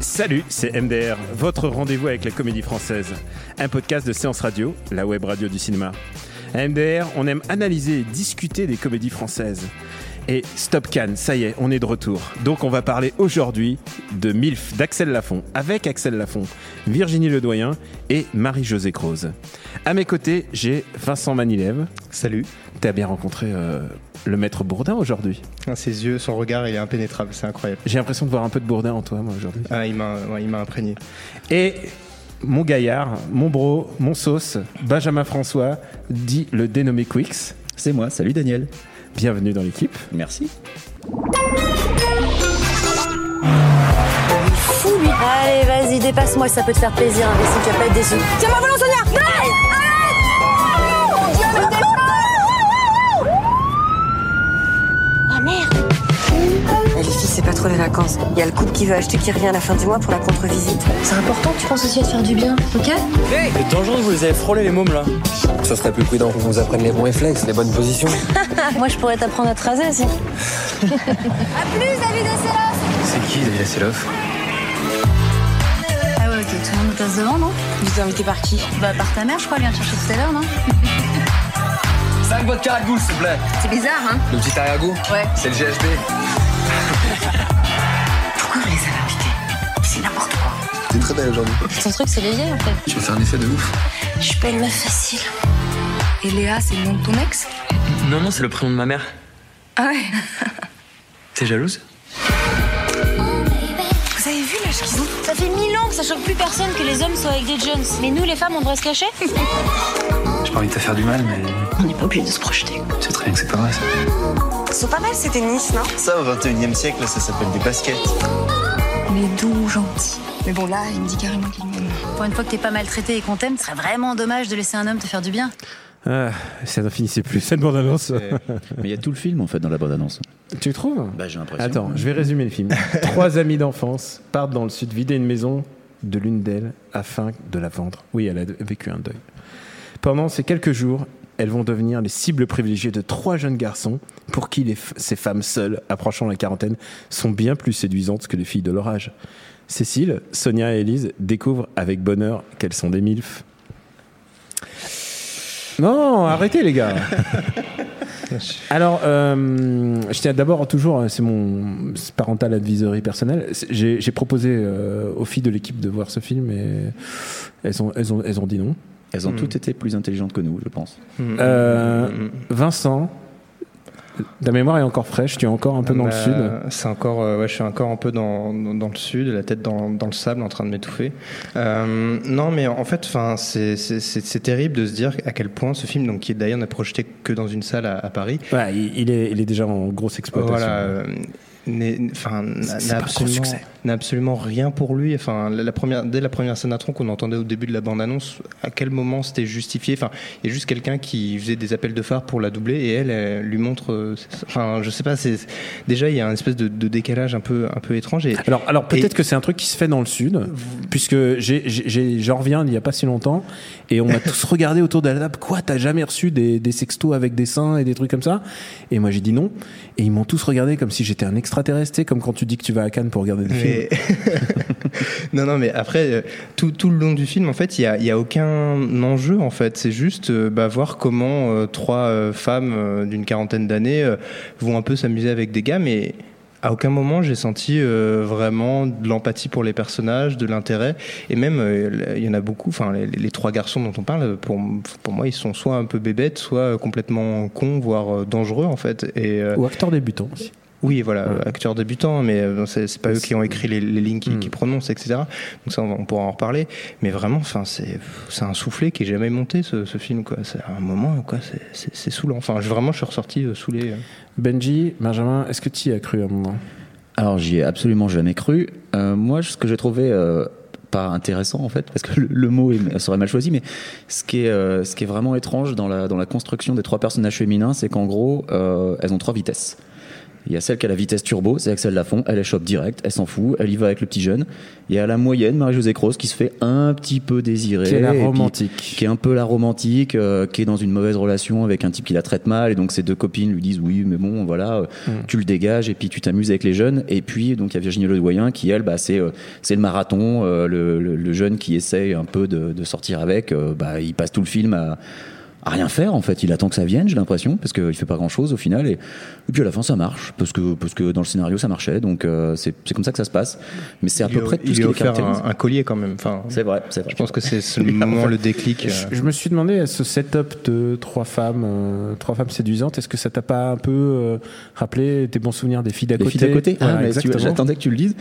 Salut, c'est MDR, votre rendez-vous avec la comédie française. Un podcast de séance radio, la web radio du cinéma. À MDR, on aime analyser et discuter des comédies françaises. Et Stop Can, ça y est, on est de retour. Donc on va parler aujourd'hui de MILF d'Axel Lafont, avec Axel Lafont, Virginie Ledoyen et Marie-Josée Croze. À mes côtés, j'ai Vincent Manilève. Salut. T'as bien rencontré euh, le maître Bourdin aujourd'hui. Ah, Ses yeux, son regard, il est impénétrable, c'est incroyable. J'ai l'impression de voir un peu de Bourdin en toi, moi, aujourd'hui. Ah, il m'a ouais, il m'a imprégné. Et mon gaillard, mon bro, mon sauce, Benjamin François, dit le dénommé Quix. C'est moi, salut Daniel. Bienvenue dans l'équipe. Merci. Fou lui Allez, vas-y, dépasse-moi, ça peut te faire plaisir, imbécile, tu vas pas être déçu. Tiens ma volant, Sonia Arrête Ah merde Filles, c'est pas trop les vacances. Il y a le couple qui veut acheter qui revient à la fin du mois pour la contre-visite. C'est important que tu penses aussi à te faire du bien, ok? C'est dangereux, vous les avez frôlés les mômes là. Ça serait plus prudent qu'on vous apprenne les bons réflexes, les bonnes positions. Moi, je pourrais t'apprendre à te raser aussi. C'est qui David Asseloff Ah ouais, ok, tout le monde passe devant, non? Vous êtes invité par qui Bah par ta mère, je crois, elle vient te chercher tout à l'heure, non? 5 vodka à goût, s'il vous plaît. C'est bizarre, hein? Le petit arrière-goût Ouais. C'est le GHB. Pourquoi vous les avez invités C'est n'importe quoi. T'es très belle aujourd'hui. Son truc, c'est les vieilles, en fait. Tu vas faire un effet de ouf. Je suis pas une meuf facile. Et Léa, c'est le nom de ton ex Non, non, c'est le prénom de ma mère. Ah ouais T'es jalouse Vous avez vu l'âge qu'ils ont? Ça fait mille ans que ça choque plus personne que les hommes soient avec des Jones. Mais nous, les femmes, on devrait se cacher? J'ai pas envie de te faire du mal, mais On n'est pas obligé de se projeter. c'est très bien que c'est pas vrai ça. Ils sont pas mal ces tennis, non? Ça, au 21 e siècle, ça s'appelle des baskets. Il est doux, gentil. Mais bon, là, il me dit carrément qu'il m'aime. Pour une fois que t'es pas maltraité et qu'on t'aime, ce serait vraiment dommage de laisser un homme te faire du bien. Ah, ça ne finissait plus. Cette bande-annonce. Mais il y a tout le film en fait dans la bande-annonce. tu trouves? Bah j'ai l'impression. Attends, je vais résumer le film. Trois amies d'enfance partent dans le sud vider une maison de l'une d'elles afin de la vendre. Oui, elle a vécu un deuil. Pendant ces quelques jours, elles vont devenir les cibles privilégiées de trois jeunes garçons pour qui les ces femmes seules, approchant la quarantaine, sont bien plus séduisantes que les filles de leur âge. Cécile, Sonia et Élise découvrent avec bonheur qu'elles sont des milfs. Non, arrêtez les gars. Alors, euh, je tiens d'abord toujours, c'est mon parental advisory personnel. J'ai j'ai proposé euh, aux filles de l'équipe de voir ce film et elles ont, elles ont, elles ont dit non. Elles ont toutes été plus intelligentes que nous, je pense. Euh, Vincent, ta mémoire est encore fraîche, tu es encore un peu dans le Bah, sud. C'est encore, euh, ouais, je suis encore un peu dans, dans, dans le sud, la tête dans, dans le sable, en train de m'étouffer. Euh, non, mais en fait, c'est c'est- c'est- c'est terrible de se dire à quel point ce film, donc qui d'ailleurs n'est projeté que dans une salle à, à Paris, Ouais, il, il est, il est déjà en grosse exploitation. voilà, euh, n'a un absolument, rien pour lui. Enfin, la, la première, dès la première scène d'intro qu'on entendait au début de la bande-annonce, à quel moment c'était justifié? Enfin, il y a juste quelqu'un qui faisait des appels de phare pour la doubler et elle, elle lui montre. euh, Enfin, je sais pas. C'est déjà il y a une espèce de, de décalage un peu, un peu étrange. Et Alors, alors peut-être que c'est un truc qui se fait dans le sud, puisque j'ai- j'ai- j'ai- j'en reviens il y a pas si longtemps, et on a tous regardé autour de la table, quoi, t'as jamais reçu des, des sextos avec des seins et des trucs comme ça? Et moi j'ai dit non, et ils m'ont tous regardé comme si j'étais un extraterrestre, comme quand tu dis que tu vas à Cannes pour regarder des films. Mais- non, non, mais après, euh, tout, tout le long du film, en fait, il n'y a, y a aucun enjeu, en fait. C'est juste euh, bah, voir comment euh, trois euh, femmes d'une quarantaine d'années vont un peu s'amuser avec des gars, mais à aucun moment j'ai senti euh, vraiment de l'empathie pour les personnages, de l'intérêt. Et même, euh, il y en a beaucoup, enfin, les, les trois garçons dont on parle, pour, pour moi, ils sont soit un peu bébêtes, soit complètement cons, voire euh, dangereux, en fait. Et, Ou acteur débutant aussi. Oui, voilà, acteurs débutants, mais euh, c'est c'est pas eux qui ont écrit les, les lignes qui, Mm. qui prononcent, etc. Donc ça, on, va- on pourra en reparler. Mais vraiment, enfin, c'est c'est un soufflet qui est jamais monté, ce, ce film, quoi. C'est un moment, quoi, c'est- c'est c'est saoulant. Enfin, je- vraiment, je suis ressorti euh, saoulé. euh. Benji, Benjamin, est-ce que tu y as cru à un moment? Alors j'y ai absolument jamais cru. Euh, moi, ce que j'ai trouvé euh, pas intéressant en fait, parce que le, le mot est, serait mal choisi, mais ce qui est, euh, ce qui est vraiment étrange dans la, dans la construction des trois personnages féminins, c'est qu'en gros, euh, elles ont trois vitesses. Il y a celle qui a la vitesse turbo, c'est Axel Lafont, elle est chope direct, elle s'en fout, elle y va avec le petit jeune. Il y a la moyenne, Marie-Josée Croce, qui se fait un petit peu désirer. Qui est la puis- romantique. qui est un peu la romantique, euh, qui est dans une mauvaise relation avec un type qui la traite mal, et donc ses deux copines lui disent oui, mais bon, voilà, euh, Mm. tu le dégages, et puis tu t'amuses avec les jeunes. Et puis donc il y a Virginie Ledoyen qui elle, bah c'est euh, c'est le marathon, euh, le, le- le jeune qui essaye un peu de, de sortir avec, bah il passe tout le film à à rien faire en fait, il attend que ça vienne, j'ai l'impression, parce qu'il fait pas grand chose au final, et, et puis à la fin ça marche, parce que parce que dans le scénario ça marchait, donc euh, c'est c'est comme ça que ça se passe. Mais c'est à Il peu lui près tout il ce qui les offert un, un collier quand même. Enfin, C'est vrai, c'est vrai. je pense que c'est le moment, le déclic. euh. Je, je me suis demandé, ce setup de trois femmes, euh, trois femmes séduisantes, est-ce que ça t'a pas un peu euh, rappelé tes bons souvenirs des filles d'à Les côté filles d'à côté Voilà, Ah, mais tu- exactement. j'attendais que tu le dises.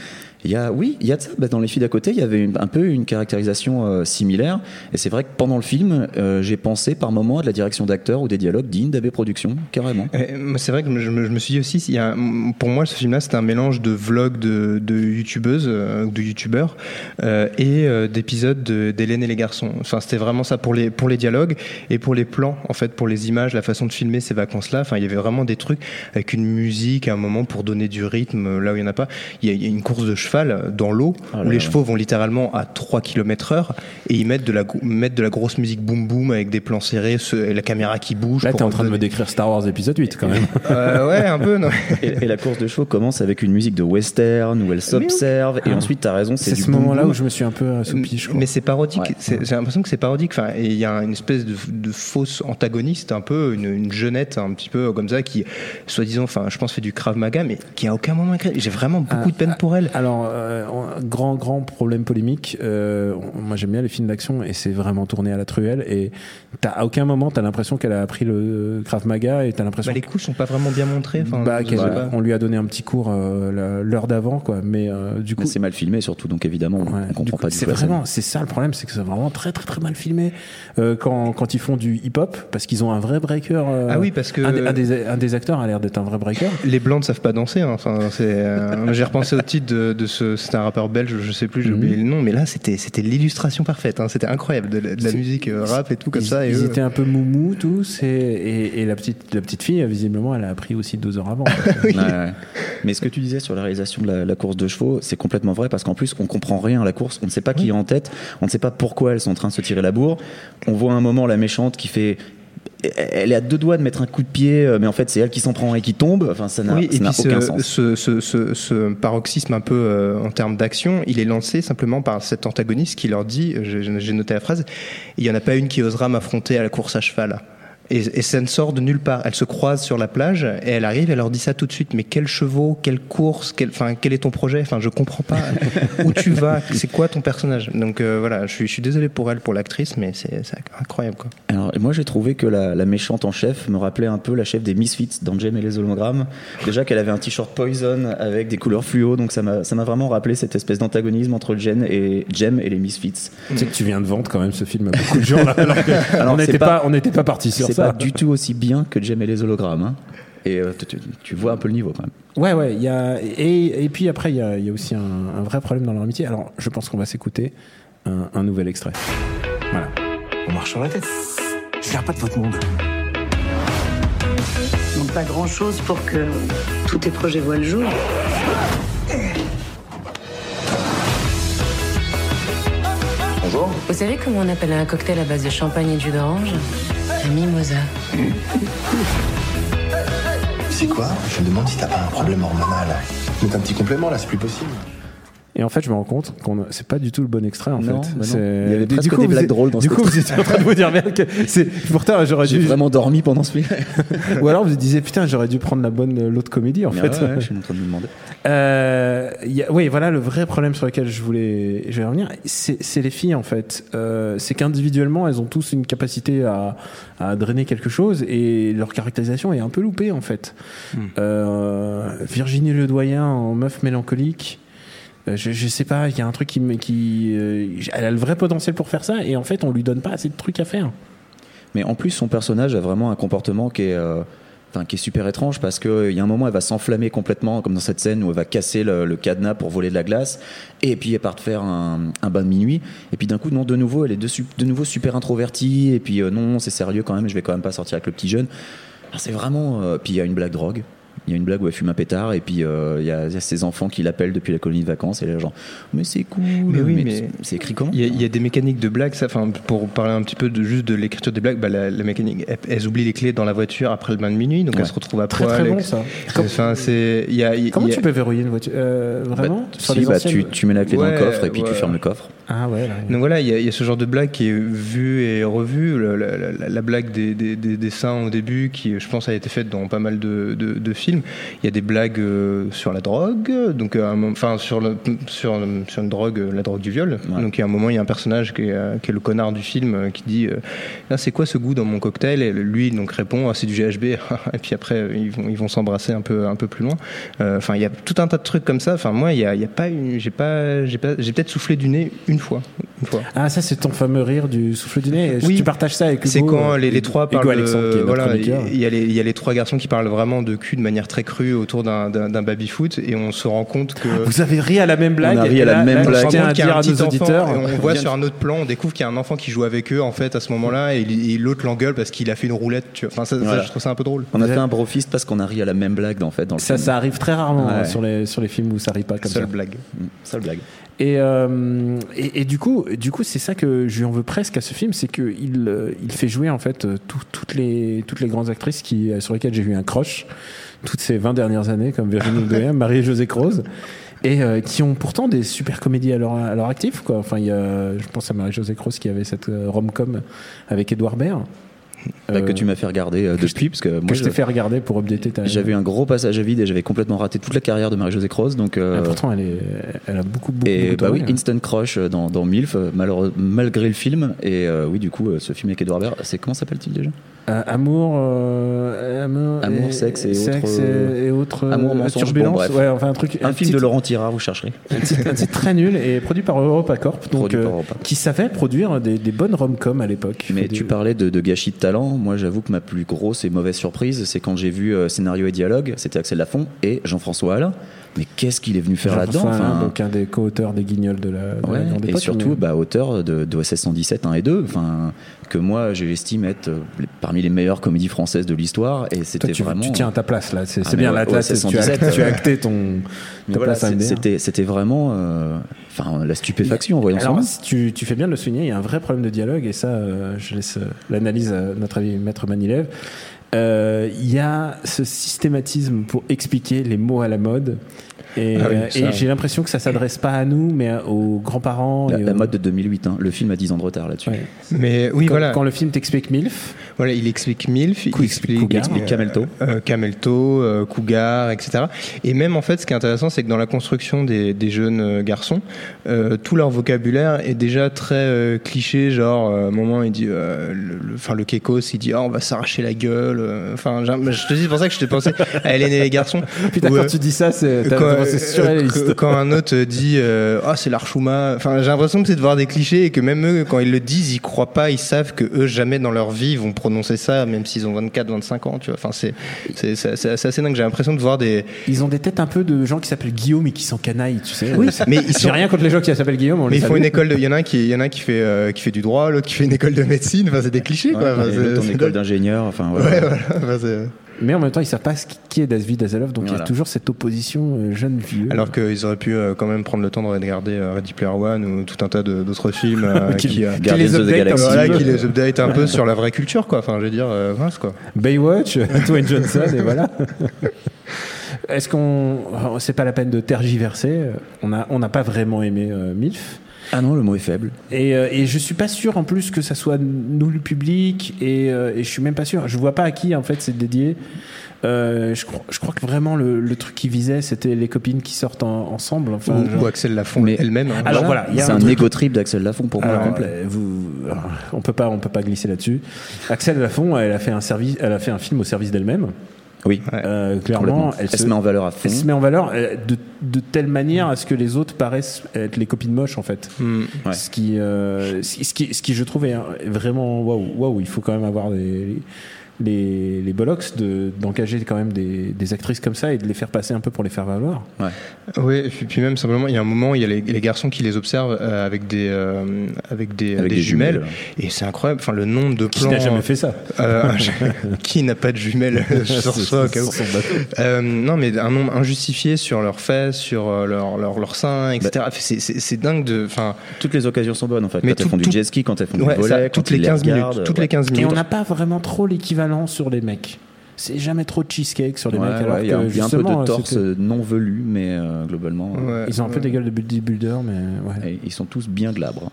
Il y a, oui, il y a de ça. Bah, dans les filles d'à côté, il y avait un peu une caractérisation euh, similaire. Et c'est vrai que pendant le film, euh, j'ai pensé par moments à de la direction d'acteur ou des dialogues dignes d'AB Productions, carrément. Moi, C'est vrai que je me, suis dit aussi, pour moi, ce film-là, c'était un mélange de vlogs de, de youtubeuses euh, de youtubeurs et d'épisodes de- d'Hélène et les garçons. Enfin, c'était vraiment ça pour les pour les dialogues et pour les plans, en fait, pour les images, la façon de filmer ces vacances-là. Enfin, il y avait vraiment des trucs avec une musique à un moment pour donner du rythme là où il y en a pas. Il y a, une course de cheval dans l'eau Ah où là les chevaux vont littéralement à 3 km heure et ils mettent de la mettent de la grosse musique boom boom avec des plans serrés, ce- et la caméra qui bouge. Là, t'es en train de me décrire Star Wars épisode 8 quand même. Euh, ouais, un peu, non. Et, et la course de chevaux commence avec une musique de western où elle s'observe. Et ensuite, t'as raison, c'est ce moment-là où je me suis un peu assoupi, je crois. Mais c'est parodique. Ouais. J'ai l'impression que c'est parodique. Enfin, et il y a une espèce de, de fausse antagoniste, un peu une, une jeunette, un petit peu comme ça, qui, soi-disant, enfin, je pense, fait du krav maga, mais qui a aucun moment écrit. J'ai vraiment beaucoup de peine pour elle. Alors, euh, grand, grand problème polémique. Euh, moi, j'aime bien les films d'action et c'est vraiment tourné à la truelle. Et t'as, à aucun moment, t'as l'impression qu'elle a appris le Krav Maga et t'as l'impression Bah, les coups sont pas vraiment bien montrés. Enfin, bah, on lui a donné un petit cours euh, l'heure d'avant, quoi. Mais euh, du coup, c'est mal filmé surtout, donc évidemment, on- Ouais, on du comprend coup, pas du c'est tout vraiment, c'est ça le problème, c'est que c'est vraiment très très très mal filmé euh, quand, quand ils font du hip-hop parce qu'ils ont un vrai breaker. euh, Ah oui, parce que- un, des, un des- un des acteurs a l'air d'être un vrai breaker. Les blancs ne savent pas danser. hein. Enfin, c'est. euh, J'ai repensé au titre de, de ce. C'était un rappeur belge, je sais plus, j'ai Mhm. oublié le nom, mais là, c'était c'était l'illustration parfaite. hein. C'était incroyable, de, la- de la C'est- musique euh, rap et tout comme ils, ça. Et ils eux- étaient un peu moumou tous et, et, et la petite la petite fille visiblement elle a appris aussi deux heures avant. Oui. Ouais, ouais. Mais ce que tu disais sur la réalisation de la, la course de chevaux, c'est complètement vrai parce qu'en plus, on comprend rien à la course. On ne sait pas qui est en tête. On ne sait pas pourquoi elles sont en train de se tirer la bourre. On voit un moment la méchante qui fait. Elle est à deux doigts de mettre un coup de pied, euh, mais en fait, c'est elle qui s'en prend et qui tombe. Enfin, ça n'a Oui, aucun ce, sens. ce, ce, paroxysme un peu euh, en termes d'action, il est lancé simplement par cet antagoniste qui leur dit, j'ai j'ai noté la phrase, il n'y en a pas une qui osera m'affronter à la course à cheval. Et, et ça ne sort de nulle part. Elle se croise sur la plage et elle arrive, elle leur dit ça tout de suite. Mais quels chevaux, quelle course, quel, enfin, quel est ton projet? Enfin, je comprends pas. Où tu vas? C'est quoi ton personnage? Donc euh, voilà, je suis, je suis désolé pour elle, pour l'actrice, mais c'est incroyable quoi. Alors, moi, j'ai trouvé que la, la méchante en chef me rappelait un peu la chef des Misfits dans Jem et les hologrammes. Déjà qu'elle avait un t-shirt Poison avec des couleurs fluo, donc ça m'a vraiment rappelé cette espèce d'antagonisme entre Jen et Jem et les Misfits. tu sais que tu viens de vendre quand même ce film à beaucoup de gens là. alors que Alors, on n'était pas- pas, on n'était pas parti sur C'est ça. Pas du tout aussi bien que Jem et les hologrammes. hein. Et euh, tu, vois un peu le niveau quand même. Ouais, ouais, il y a et, et puis après il y a, il y a aussi un, un vrai problème dans leur amitié. Alors, je pense qu'on va s'écouter un, un nouvel extrait. Voilà. On marche sur la tête. Je viens pas de votre monde. Donc pas grand chose pour que tous tes projets voient le jour. Bonjour. Vous savez comment on appelle un cocktail à base de champagne et de jus d'orange Un mimosa. C'est quoi? Je me demande si t'as pas un problème hormonal. Donc un petit complément là, c'est plus possible. Et en fait, je me rends compte qu'on c'est pas du tout le bon extrait en Non, fait. bah Il y avait du coup, des vous blagues êtes- drôles dans Du ce coup, vous étiez en train de vous dire merde que c'est pourtant j'aurais J'ai dû vraiment dormi pendant ce film. ou alors vous vous disiez putain j'aurais dû prendre la bonne l'autre comédie en Mais fait. ouais, ouais, je suis en train de me demander. Euh, il y a- oui, voilà le vrai problème sur lequel je voulais, je vais revenir. C'est c'est les filles en fait. Euh, c'est qu'individuellement, elles ont tous une capacité à, à drainer quelque chose et leur caractérisation est un peu loupée en fait. Euh, Virginie Ledoyen en meuf mélancolique. Euh, Je, sais pas, il y a un truc qui, euh, elle a le vrai potentiel pour faire ça et en fait on lui donne pas assez de trucs à faire. Mais en plus, son personnage a vraiment un comportement qui est, euh, qui est super étrange parce qu'il y a un moment, elle va s'enflammer complètement, comme dans cette scène où elle va casser le, cadenas pour voler de la glace, et puis elle part faire un, un bain de minuit, et puis d'un coup, non, de nouveau, elle est de, nouveau super introvertie, et puis non, c'est sérieux quand même, je vais quand même pas sortir avec le petit jeune. Ah, c'est vraiment. puis il y a une blague drogue. Il y a une blague où elle fume un pétard et puis euh, il y, a, il y a ses enfants qui l'appellent depuis la colonie de vacances et elle est genre mais c'est cool Mais oui, mais- c'est écrit comment Il y, a, il y a des mécaniques de blagues, ça, enfin, pour parler un petit peu de, juste de l'écriture des blagues, bah, la, la mécanique, elles, elles oublient les clés dans la voiture après le bain de minuit, donc Ouais. elles se retrouvent à Très poil. très bon ça. Enfin, c'est, il y a, il y a- Comment il y a- tu peux verrouiller une voiture euh, Vraiment Si, les bah, tu, tu mets la clé dans le coffre et puis tu fermes le coffre. Ah ouais. Là, Donc voilà, il y, a- il y a ce genre de blague qui est vue et revue. La, la- la- la blague des, des, des- des seins au début, qui je pense a été faite dans pas mal de, de- de films. Il y a des blagues euh, sur la drogue, donc moment- enfin sur, le, sur, sur une drogue, euh, la drogue du viol. Ouais. Donc il y a un moment, il y a un personnage qui est, euh, qui est le connard du film euh, qui dit euh, Ah, c'est quoi ce goût dans mon cocktail? Et lui donc répond ah, c'est du GHB. et puis après euh, ils vont ils vont s'embrasser un peu un peu plus loin. Euh, Enfin il y a tout un tas de trucs comme ça. Enfin moi il y a, il y a pas j'ai pas j'ai pas j'ai peut-être soufflé du nez une fois une fois. Ah, ça, c'est ton fameux rire du souffle du nez. Oui. Tu partages ça avec. C'est quand euh, les, les trois Hugo parlent. Alexandre, qui est de, notre voilà, il y, a les- il y a les trois garçons qui parlent vraiment de cul de manière très crue autour d'un- d'un d'un baby-foot et on se rend compte que. Vous avez ri à la même blague. On a ri à la là- même là, on à dire à nos enfant auditeurs. et on voit sur un autre plan, on découvre qu'il y a un enfant qui joue avec eux en fait à ce moment-là et, l'autre l'engueule parce qu'il a fait une roulette. Tu vois. Enfin, ça, je trouve ça un peu drôle. On a fait un brofist parce qu'on a ri à la même blague en fait dans le Ça, film. ça arrive très rarement hein, Ouais. sur, les, sur les films où ça rit pas comme Seule ça. blague. Mm, Seule blague. Et, euh, et, et du coup, du coup, c'est ça que je lui en veux presque à ce film, c'est qu'il euh, il fait jouer en fait euh, tout- toutes les toutes les grandes actrices qui sur lesquelles j'ai eu un crush toutes ces 20 dernières années, comme Virginie Ledoyen, Marie-Josée Croze, et euh, qui ont pourtant des super comédies à leur, à leur actif. Quoi. Enfin, il y a, je pense à Marie-Josée Croze qui avait cette euh, rom-com avec Edouard Baird. Bah, Euh, que tu m'as fait regarder euh, depuis parce que moi que je t'ai fait regarder pour updater ta. j'avais eu un gros passage à vide et j'avais complètement raté toute la carrière de Marie-Josée Croze donc euh, Ah, pourtant, elle, est, elle a beaucoup, beaucoup. et beaucoup bah oui hein. instant crush dans, dans Milf euh, malheureux- malgré le film et euh, oui du coup euh, ce film avec Edouard Baird c'est comment s'appelle-t-il déjà? Euh, amour, euh, amour, Amour, sexe et autres, et, et autres euh, Amour, mensonge, bon, bref. ouais, enfin un truc, un film titre- de Laurent Tirard vous chercherez un titre, un titre très nul et produit par EuropaCorp, donc Produit par Europa. qui savait produire des, des bonnes rom-com à l'époque. Mais Des- tu parlais de, de gâchis de talent. Moi, j'avoue que ma plus grosse et mauvaise surprise, c'est quand j'ai vu euh, scénario et dialogue. C'était Axel Lafont et Jean-François Alain. Mais qu'est-ce qu'il est venu faire là-dedans Enfin, donc un des co-auteurs des Guignols de la, de la ouais, grande Et époque, surtout, mais- bah, auteur de, de OSS 117 1 et 2, enfin, que moi, j'estime être euh, parmi les meilleures comédies françaises de l'histoire. Et c'était tu, vraiment. tu tiens à ta place là, c'est Ah, bien ouais, c'est- c'est tu, as, 117, tu as ouais. acté ton voilà, place c'était, c'était vraiment, euh, enfin, la stupéfaction en voyant ça. si tu, tu fais bien de le souligner, il y a un vrai problème de dialogue, et ça, euh, je laisse euh, l'analyse à notre ami Maître Manilev. Euh, Il y a ce systématisme pour expliquer les mots à la mode. Et, Ah oui, euh, ça. et j'ai l'impression que ça s'adresse pas à nous, mais aux grands-parents. La, et la mode de 2008, hein. le film a 10 ans de retard là-dessus. Ouais. Mais oui, quand, voilà. quand le film t'explique MILF, Voilà, il explique MILF, il explique, Cougar. Il explique Camelto. euh, Camelto, euh, Cougar, etc. Et même en fait, ce qui est intéressant, c'est que dans la construction des, des jeunes euh, garçons, euh, tout leur vocabulaire est déjà très euh, cliché. Genre, euh, à un moment, il dit, euh, le, le- enfin, le Kekos, il dit, ah, on va s'arracher la gueule. euh, Enfin, je te dis, c'est pour ça que je t'ai pensé à Hélène et les garçons. putain, Où, quand euh, tu dis ça, c'est c'est euh, surréaliste. quand un autre dit euh, ah c'est l'Archuma enfin j'ai l'impression que c'est de voir des clichés et que même eux quand ils le disent ils croient pas ils savent que eux jamais dans leur vie vont prononcer ça même s'ils ont 24 25 ans tu vois enfin c'est c'est c'est c'est- c'est assez dingue j'ai l'impression de voir des Ils ont des têtes un peu de gens qui s'appellent Guillaume et qui sont canailles, tu sais. Oui, mais ils J'ai sont- rien contre les gens qui s'appellent Guillaume. on mais ils font une école de il y en a un qui y en a un qui fait euh, qui fait du droit l'autre qui fait une école de médecine enfin c'est des clichés quoi Ouais, Enfin, et c'est- l'autre en c'est école d'ingénieur, enfin voilà. ouais voilà Enfin, c'est- Mais en même temps, ils savent pas ce qui- est David Azelov, donc il y a toujours cette opposition euh, jeune-vieux. alors qu'ils auraient pu euh, quand même prendre le temps de regarder euh, Ready Player One ou tout un tas d'autres films Qui- qui, qui Guardians les update, Galaxy. un voilà, petit qui peu. les update un peu sur la vraie culture, quoi. Enfin, je veux dire, euh, mince, quoi. Baywatch, Dwayne Johnson, et voilà. Est-ce qu'on. C'est pas la peine de tergiverser. On n'a on n'a pas vraiment aimé euh, MILF. Ah non, le mot est faible. Et, euh, et je suis pas sûr en plus que ça soit nous le public. Et, euh, et je suis même pas sûr. Je vois pas à qui en fait c'est dédié. Euh, je, crois, je crois que vraiment le, le truc qui visait c'était les copines qui sortent en- ensemble. Enfin, Ou, genre- ou Axel Lafont Mais- elle-même. hein. Alors voilà, il y a C'est un, égo trip d'Axel Lafont pour moi Alors, complet. euh, vous, alors, on peut pas, on peut pas glisser là-dessus. Axel Lafont, elle a fait un service, elle a fait un film au service d'elle-même. Oui, Euh, clairement, complètement. elle, Elle se met en valeur à fond. elle se met en valeur euh, de, de telle manière à ce que les autres paraissent être les copines moches en fait. Hmm. Ouais. Ce qui, euh, ce qui- ce qui, ce qui je trouve est est vraiment waouh, waouh. Il faut quand même avoir des les, les bollocks de d'engager quand même des, des actrices comme ça et de les faire passer un peu pour les faire valoir. Oui, et puis, même simplement, il y a un moment, il y a les, les garçons qui les observent euh, avec des euh, avec des, Avec des des jumelles, jumelles. et c'est incroyable. Enfin, le nombre de Qui plans. n'a jamais fait ça euh, qui n'a pas de jumelles sur soi au cas où. sur son bateau. Euh, non, mais un nombre injustifié sur leurs fesses, sur euh, leur leur, leur sein, etc. Bah, c'est dingue de. Enfin, Toutes les occasions sont bonnes en fait. Mais quand elles tout- font du jet ski, quand elles font ouais, du ça, volet, toutes quand les ils 15 minutes, regardent, toutes ouais. les 15 Et minutes. on n'a pas vraiment trop l'équivalent sur les mecs. C'est jamais trop de cheesecake sur les Ouais, mecs. Alors ouais, il y a, que un- il y a un peu de torse non velu, mais euh, globalement, euh, Ouais, Ils ont un peu des gueules de bodybuilder, mais ouais. et ils sont tous bien glabres.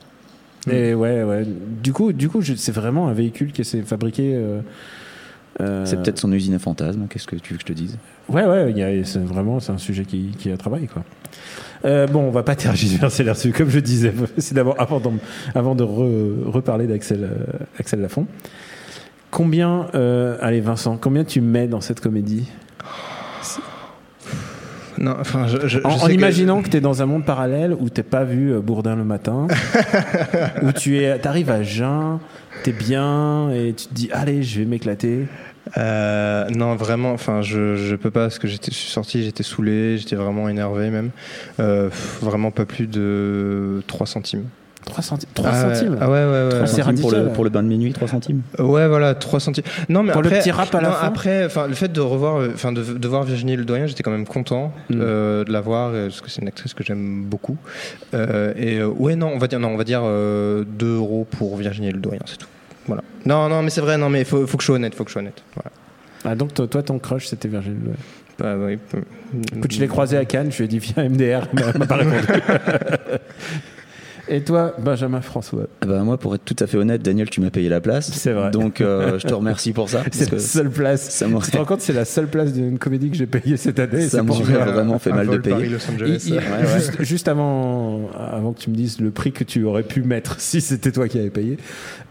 Et ouais, ouais. Du coup, du coup, je- c'est vraiment un véhicule qui s'est fabriqué. euh, euh, C'est peut-être son usine à fantasmes. Qu'est-ce que tu veux que je te dise? Ouais, ouais. il y a- C'est vraiment, c'est un sujet qui, qui a travaillé, quoi. Euh, bon, on va pas tergiverser là-dessus. Comme je disais, c'est d'abord avant, avant de re- reparler d'Axel Axel Lafont. Combien, euh, allez Vincent, combien tu mets dans cette comédie? Non, enfin, je, je- je En, en sais que- imaginant que, tu es dans un monde parallèle où t'es pas vu euh, Bourdin le matin, où tu es, arrives à jeun, t'es bien et tu te dis allez, je vais m'éclater. Euh, non, vraiment, enfin, je, je peux pas parce que j'étais je suis sorti, j'étais saoulé, j'étais vraiment énervé même. Euh, vraiment pas plus de 3 centimes. 3 centimes. 3 Ah ouais, centimes. Ah ouais, ouais, ouais. C'est pour, le, pour le bain de minuit, 3 centimes Ouais, voilà, 3 centimes. Non, mais Pour le après, petit rap à la non, fin après, le fait de revoir, euh, enfin, de, de voir Virginie Le Doyen, j'étais quand même content Mm. euh, de la voir parce que c'est une actrice que j'aime beaucoup. Euh, et ouais, non, on va dire, non, on va dire euh, 2 euros pour Virginie Le Doyen, c'est tout. Voilà. Non, non, mais c'est vrai, non, mais il faut, faut que je sois honnête, faut que je sois honnête. Voilà. Ah, donc toi, ton crush, c'était Virgile. Ouais. Bah, oui, Écoute, je l'ai croisé à Cannes, je lui ai dit viens MDR, m'a- m'a pas répondu. Et toi, Benjamin François Ah bah, Moi, pour être tout à fait honnête, Daniel, tu m'as payé la place. C'est vrai. Donc, euh, je te remercie pour ça. C'est la seule place. ça Tu te rends compte, c'est la seule place d'une comédie que j'ai payée cette année. Ça m'aurait vraiment fait un mal de payer. Paris-Los Il- Angeles. il- ouais. juste, juste avant, avant que tu me dises le prix que tu aurais pu mettre si c'était toi qui avais payé,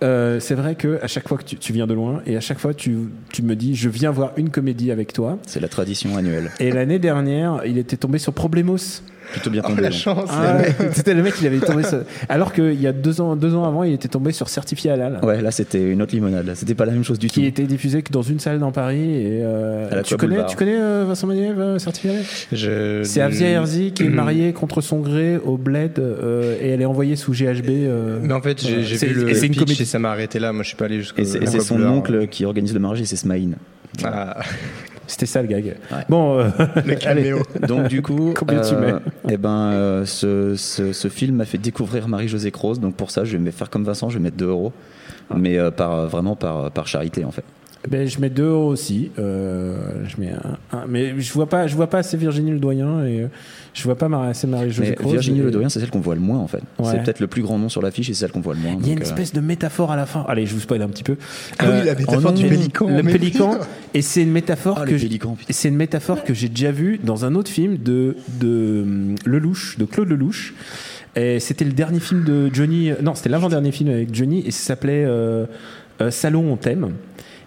euh, c'est vrai que à chaque fois que tu, tu viens de loin et à chaque fois tu, tu me dis je viens voir une comédie avec toi. C'est la tradition annuelle. Et l'année dernière, il était tombé sur Problemos. Plutôt bien Oh, tombé. la donc. chance. Ah C'était le mec, il avait tombé sur... Alors qu'il y a deux ans, deux ans avant, il était tombé sur Certifié Halal. Ouais, là, c'était une autre limonade. C'était pas la même chose du Qui tout. était diffusé que dans une salle dans Paris. Et, euh, tu, connais, Boulevard. tu connais euh, Vincent Maniev, euh, Certifié Halal? Je- C'est Avzia Herzi qui est mariée contre son gré au bled euh, et elle est envoyée sous GHB. euh, Mais en fait, j'ai vu le et c'est une pitch comédie. et ça m'a arrêté là. Moi, je suis pas allé jusqu'au. Et c'est et c'est son oncle qui organise le mariage et c'est Smaïn. Ah, C'était ça le gag. Bon, euh, le caméo. Donc du coup, Combien tu mets eh ben, euh, ce, ce, ce film m'a fait découvrir Marie-Josée Croze. Donc pour ça, je vais me faire comme Vincent, je vais mettre 2 euros. Mais euh, par, vraiment par, par charité en fait. Ben, je mets deux aussi. Euh, je mets un, un- mais je vois pas, je vois pas assez Virginie le doyen et euh, je vois pas assez Mais Marie-Josée. Virginie Et- Le Doyen, c'est celle qu'on voit le moins en fait. Ouais. C'est peut-être le plus grand nom sur l'affiche et c'est celle qu'on voit le moins. Il y a une euh, espèce de métaphore à la fin. Allez, je vous spoil un petit peu. Ah oui, la métaphore en du pélican, Le pélican. Et c'est une métaphore Ah, que c'est une métaphore que j'ai déjà vue dans un autre film de de hum, Lelouch, de Claude Lelouch. Et c'était le dernier film de Johnny. Non, c'était l'avant-dernier film avec Johnny et ça s'appelait euh, euh, Salon on t'aime.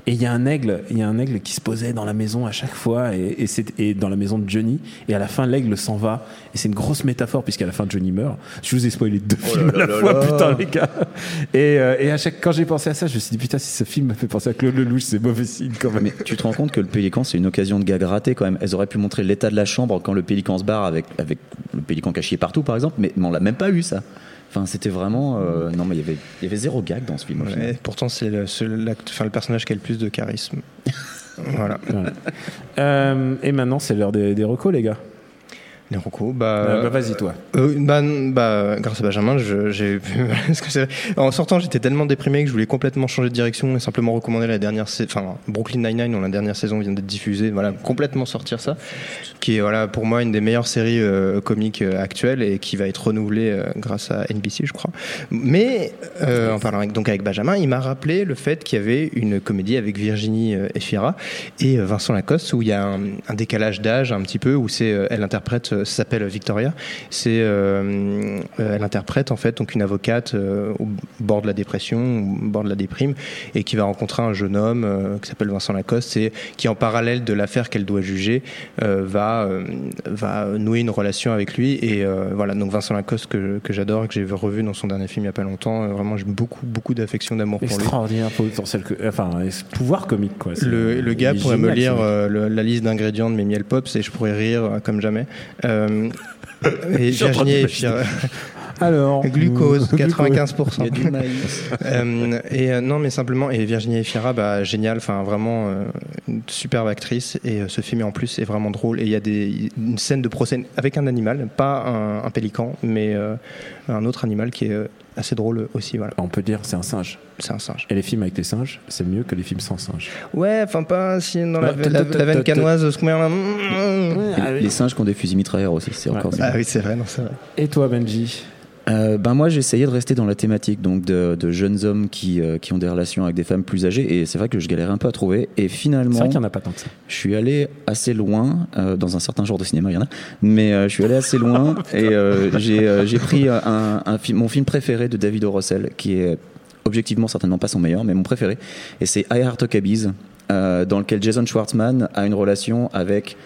Et il y a un aigle, il y a un aigle qui se posait dans la maison à chaque fois et, et, c'est- et dans la maison de Johnny. Et à la fin, l'aigle s'en va. Et c'est une grosse métaphore puisqu'à la fin, Johnny meurt. Je vous ai spoilé deux films à la fois, putain les gars. Et, euh, et à chaque quand j'ai pensé à ça, je me suis dit putain si ce film m'a fait penser à Claude Lelouch, c'est mauvais signe quand même. Mais tu te rends compte que le pélican, c'est une occasion de gag raté quand même. Elles auraient pu montrer l'état de la chambre quand le pélican se barre avec, avec le pélican caché partout, par exemple, mais, mais on l'a même pas eu ça. Enfin, c'était vraiment. euh, non, mais il y avait, il y avait zéro gag dans ce film. au final. Ouais, pourtant, c'est le, seul enfin, le personnage qui a le plus de charisme. voilà. Voilà. Euh, et maintenant, c'est l'heure des, des recos, les gars. Les recos, bah, Euh, bah, vas-y, toi. Euh, bah, bah, grâce à Benjamin, j'ai en sortant, j'étais tellement déprimé que je voulais complètement changer de direction et simplement recommander la dernière, enfin Brooklyn Nine-Nine, dont la dernière saison vient d'être diffusée. Voilà, complètement sortir ça, qui est voilà pour moi une des meilleures séries euh, comiques euh, actuelles et qui va être renouvelée grâce à NBC, je crois. Mais en parlant avec, donc avec Benjamin, il m'a rappelé le fait qu'il y avait une comédie avec Virginie Efira et Vincent Lacoste où il y a un, un décalage d'âge un petit peu où c'est elle interprète euh, s'appelle Victoria. C'est euh, euh, elle interprète en fait donc une avocate au bord de la dépression au bord de la déprime et qui va rencontrer un jeune homme qui s'appelle Vincent Lacoste et qui en parallèle de l'affaire qu'elle doit juger va va nouer une relation avec lui. Et voilà. Donc Vincent Lacoste que, que j'adore et que j'ai revu dans son dernier film il y a pas longtemps vraiment j'ai beaucoup beaucoup d'affection d'amour pour lui. Extraordinaire potentiel, que- enfin, pouvoir comique, quoi. Le, le gars pourrait me lire euh, le- la liste d'ingrédients de mes miel pops et je pourrais rire comme jamais. Euh, et Virginie Alors, glucose, euh, 95%. Il y a du maïs. Euh, et euh, non, mais simplement, et Virginie Efira, bah, génial, enfin vraiment euh, une superbe actrice. Et euh, ce film en plus est vraiment drôle. Et il y a des, une scène de procès avec un animal, pas un, un pélican, mais euh, un autre animal qui est euh, assez drôle aussi. Voilà, On peut dire c'est un singe. c'est un singe. Et les films avec des singes, c'est mieux que les films sans singes. Ouais, enfin pas si dans la, veine canoise, ce qu'on met en- Les, les singes qui ont des fusils mitrailleurs aussi, c'est Ouais. encore Ah oui, c'est vrai, non, c'est vrai. Et toi, Benji? Euh, ben moi j'essayais de rester dans la thématique donc de, de jeunes hommes qui, euh, qui ont des relations avec des femmes plus âgées et c'est vrai que je galérais un peu à trouver et C'est finalement vrai qu'il n'y en a pas tant que ça. je suis allé assez loin euh, dans un certain genre de cinéma il y en a mais euh, je suis allé assez loin et euh, j'ai euh, j'ai pris un, un film mon film préféré de David O. Russell qui est objectivement certainement pas son meilleur mais mon préféré et c'est I Heart euh, dans lequel Jason Schwartzman a une relation avec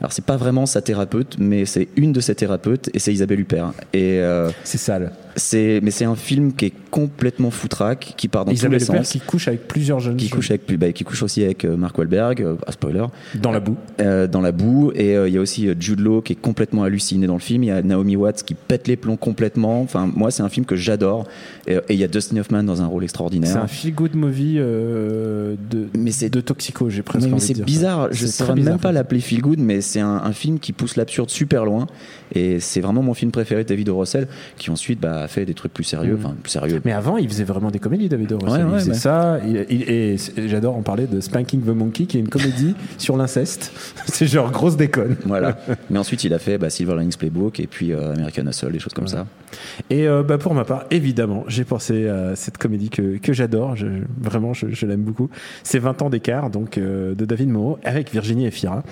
alors c'est pas vraiment sa thérapeute mais c'est une de ses thérapeutes et c'est Isabelle Huppert et euh, C'est sale. C'est mais c'est un film qui est complètement foutraque qui part dans Isabelle tous les sens. qui couche avec plusieurs jeunes qui couche avec bah, qui couche aussi avec euh, Mark Wahlberg euh, ah, spoiler. Dans la boue. euh, dans la boue. Et euh, il y a aussi Jude Law qui est complètement halluciné dans le film. Il y a Naomi Watts qui pète les plombs complètement. Enfin moi c'est un film que j'adore. Et il y a Dustin Hoffman dans un rôle C'est extraordinaire un feel good movie euh, de, Mais c'est- de toxico, j'ai presque mais, mais c'est bizarre, je ne C'est saurais même pas l'appeler feel good, mais c'est un, un film qui pousse l'absurde super loin. Et c'est vraiment mon film préféré de David. Russell, qui ensuite bah, a fait des trucs plus sérieux, Mm. enfin plus sérieux. Mais avant, il faisait vraiment des comédies, David O. Russell. Ouais, il ouais, faisait ouais. ça. il- il- et j'adore en parler de Spanking the Monkey, qui est une comédie sur l'inceste. C'est genre grosse déconne. Voilà. Mais ensuite, il a fait bah, Silver Linings Playbook et puis euh, American Hustle, des choses comme ça. Et euh, bah, pour ma part, évidemment, j'ai pensé à cette comédie que, que j'adore. Je- vraiment, je, je l'aime beaucoup. C'est 20 ans d'écart, donc euh, de David Moreau, avec Virginie Efira.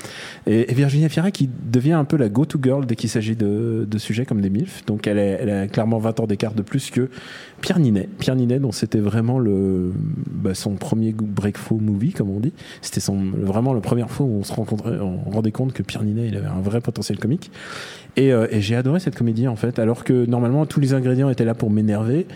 Et, et Virginie Efira qui devient un peu la go-to girl dès qu'il s'agit de, de sujets comme des MILF. Donc elle, est- elle a clairement 20 ans d'écart de plus que Pierre Ninet. Pierre Ninet, dont c'était vraiment le, bah, son premier breakthrough movie, comme on dit. C'était vraiment la première fois où on se on rendait compte que Pierre Ninet, il avait un vrai potentiel comique. Et, euh, et j'ai adoré cette comédie en fait, alors que normalement tous les ingrédients étaient là pour m'énerver.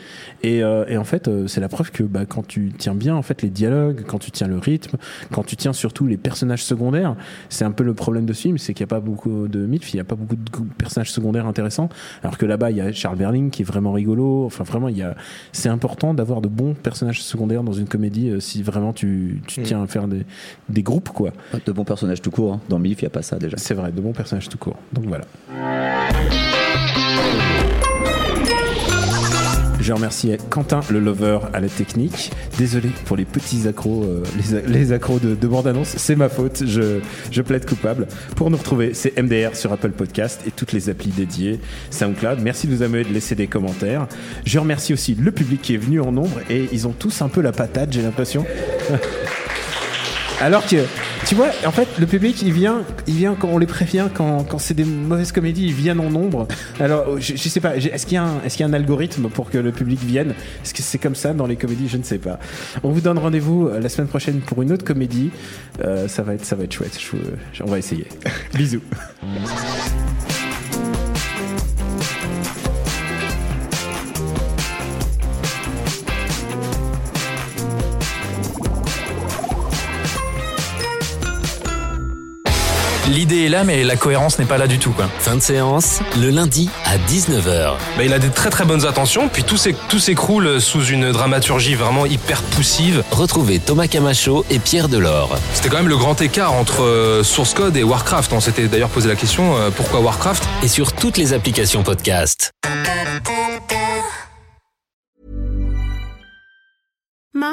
Et, euh, et en fait, euh, c'est la preuve que bah, quand tu tiens bien en fait les dialogues, quand tu tiens le rythme, quand tu tiens surtout les personnages secondaires, c'est un peu le problème de ce film, c'est qu'il n'y a pas beaucoup de milf, il n'y a pas beaucoup de personnages secondaires intéressants. Alors que là-bas, il y a Charles Berling qui est vraiment rigolo. Enfin, vraiment, il y a. C'est important d'avoir de bons personnages secondaires dans une comédie euh, si vraiment tu, tu Mm. tiens à faire des, des groupes quoi. De bons personnages tout court. hein. Dans Milf, il n'y a pas ça déjà. C'est vrai, de bons personnages tout court. Donc voilà. Je remercie Quentin le lover à la technique. Désolé pour les petits accros, euh, les, accros de, de bande-annonce. C'est ma faute, je, je plaide coupable. Pour nous retrouver, c'est MDR sur Apple Podcast et toutes les applis dédiées, SoundCloud. Merci de nous amener de laisser des commentaires. Je remercie aussi le public qui est venu en nombre et ils ont tous un peu la patate, j'ai l'impression. Alors que, tu vois, en fait, le public, il vient, il vient quand on les prévient, quand, quand c'est des mauvaises comédies, ils viennent en nombre. Alors, je, sais pas, est-ce qu'il y, a un- algorithme pour que le public vienne? Est-ce que c'est comme ça dans les comédies? Je ne sais pas. On vous donne rendez-vous euh, la semaine prochaine pour une autre comédie. Euh, ça va être, ça va être chouette. On va essayer. Bisous. L'idée est là, mais la cohérence n'est pas là du tout. Quoi. Fin de séance, le lundi à 19h. Bah, il a des très très bonnes intentions, puis tout s'écroule sous une dramaturgie vraiment hyper poussive. Retrouvez Thomas Camacho et Pierre Delors. C'était quand même le grand écart entre euh, Source Code et Warcraft. On s'était d'ailleurs posé la question euh, pourquoi Warcraft? Et sur toutes les applications podcast.